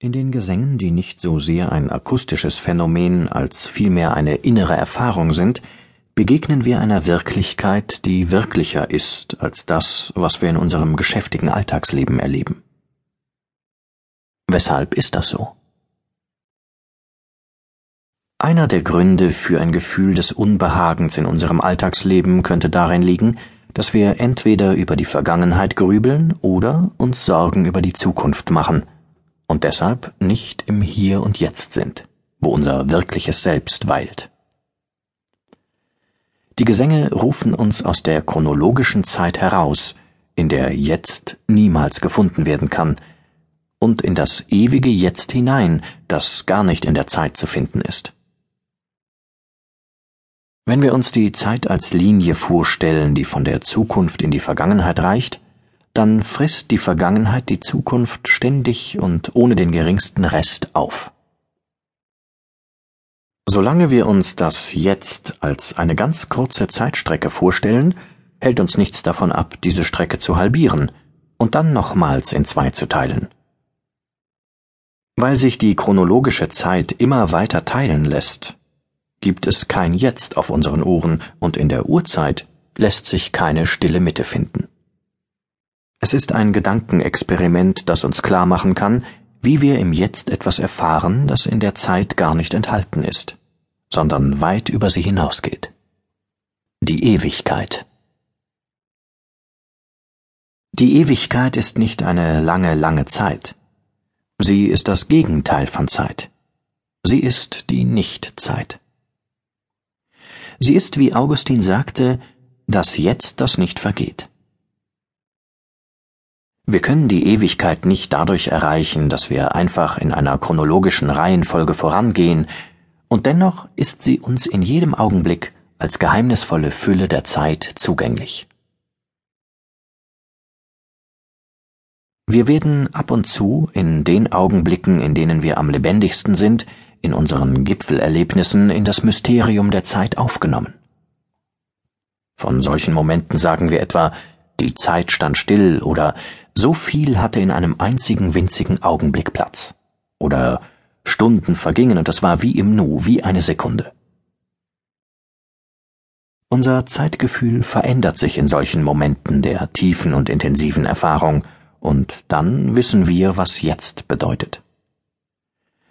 In den Gesängen, die nicht so sehr ein akustisches Phänomen als vielmehr eine innere Erfahrung sind, begegnen wir einer Wirklichkeit, die wirklicher ist als das, was wir in unserem geschäftigen Alltagsleben erleben. Weshalb ist das so? Einer der Gründe für ein Gefühl des Unbehagens in unserem Alltagsleben könnte darin liegen, dass wir entweder über die Vergangenheit grübeln oder uns Sorgen über die Zukunft machen – und deshalb nicht im Hier und Jetzt sind, wo unser wirkliches Selbst weilt. Die Gesänge rufen uns aus der chronologischen Zeit heraus, in der Jetzt niemals gefunden werden kann, und in das ewige Jetzt hinein, das gar nicht in der Zeit zu finden ist. Wenn wir uns die Zeit als Linie vorstellen, die von der Zukunft in die Vergangenheit reicht, dann frisst die Vergangenheit die Zukunft ständig und ohne den geringsten Rest auf. Solange wir uns das jetzt als eine ganz kurze Zeitstrecke vorstellen, hält uns nichts davon ab, diese Strecke zu halbieren und dann nochmals in zwei zu teilen. Weil sich die chronologische Zeit immer weiter teilen lässt, gibt es kein Jetzt auf unseren Ohren und in der Uhrzeit lässt sich keine stille Mitte finden. Es ist ein Gedankenexperiment, das uns klar machen kann, wie wir im Jetzt etwas erfahren, das in der Zeit gar nicht enthalten ist, sondern weit über sie hinausgeht. Die Ewigkeit. Die Ewigkeit ist nicht eine lange, lange Zeit. Sie ist das Gegenteil von Zeit. Sie ist die Nichtzeit. Sie ist, wie Augustin sagte, das Jetzt, das nicht vergeht. Wir können die Ewigkeit nicht dadurch erreichen, dass wir einfach in einer chronologischen Reihenfolge vorangehen, und dennoch ist sie uns in jedem Augenblick als geheimnisvolle Fülle der Zeit zugänglich. Wir werden ab und zu in den Augenblicken, in denen wir am lebendigsten sind, in unseren Gipfelerlebnissen in das Mysterium der Zeit aufgenommen. Von solchen Momenten sagen wir etwa, die Zeit stand still oder so viel hatte in einem einzigen winzigen Augenblick Platz. Oder Stunden vergingen und es war wie im Nu, wie eine Sekunde. Unser Zeitgefühl verändert sich in solchen Momenten der tiefen und intensiven Erfahrung, und dann wissen wir, was jetzt bedeutet.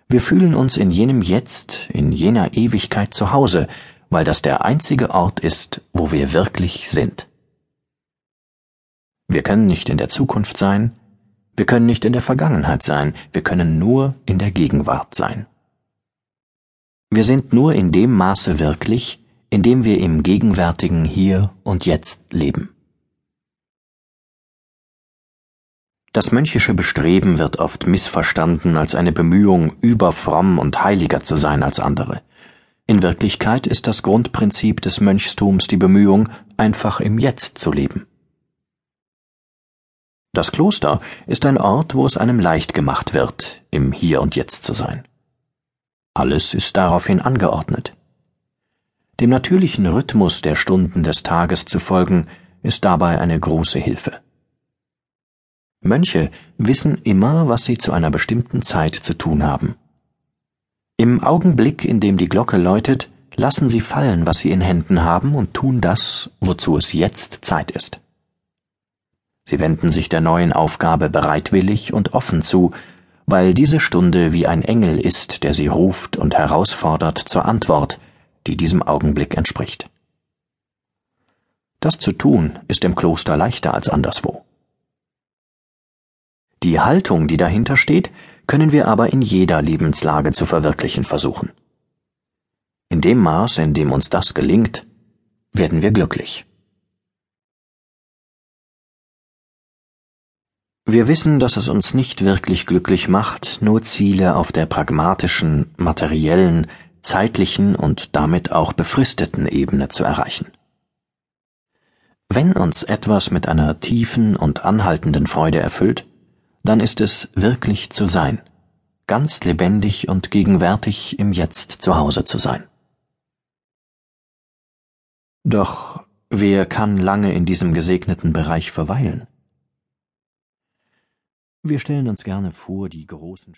Wir fühlen uns in jenem Jetzt, in jener Ewigkeit zu Hause, weil das der einzige Ort ist, wo wir wirklich sind. Wir können nicht in der Zukunft sein, wir können nicht in der Vergangenheit sein, wir können nur in der Gegenwart sein. Wir sind nur in dem Maße wirklich, in dem wir im gegenwärtigen Hier und Jetzt leben. Das mönchische Bestreben wird oft missverstanden als eine Bemühung, überfromm und heiliger zu sein als andere. In Wirklichkeit ist das Grundprinzip des Mönchstums die Bemühung, einfach im Jetzt zu leben. Das Kloster ist ein Ort, wo es einem leicht gemacht wird, im Hier und Jetzt zu sein. Alles ist daraufhin angeordnet. Dem natürlichen Rhythmus der Stunden des Tages zu folgen, ist dabei eine große Hilfe. Mönche wissen immer, was sie zu einer bestimmten Zeit zu tun haben. Im Augenblick, in dem die Glocke läutet, lassen sie fallen, was sie in Händen haben und tun das, wozu es jetzt Zeit ist. Sie wenden sich der neuen Aufgabe bereitwillig und offen zu, weil diese Stunde wie ein Engel ist, der sie ruft und herausfordert zur Antwort, die diesem Augenblick entspricht. Das zu tun ist im Kloster leichter als anderswo. Die Haltung, die dahinter steht, können wir aber in jeder Lebenslage zu verwirklichen versuchen. In dem Maß, in dem uns das gelingt, werden wir glücklich. Wir wissen, dass es uns nicht wirklich glücklich macht, nur Ziele auf der pragmatischen, materiellen, zeitlichen und damit auch befristeten Ebene zu erreichen. Wenn uns etwas mit einer tiefen und anhaltenden Freude erfüllt, dann ist es wirklich zu sein, ganz lebendig und gegenwärtig im Jetzt zu Hause zu sein. Doch wer kann lange in diesem gesegneten Bereich verweilen? Wir stellen uns gerne vor, die großen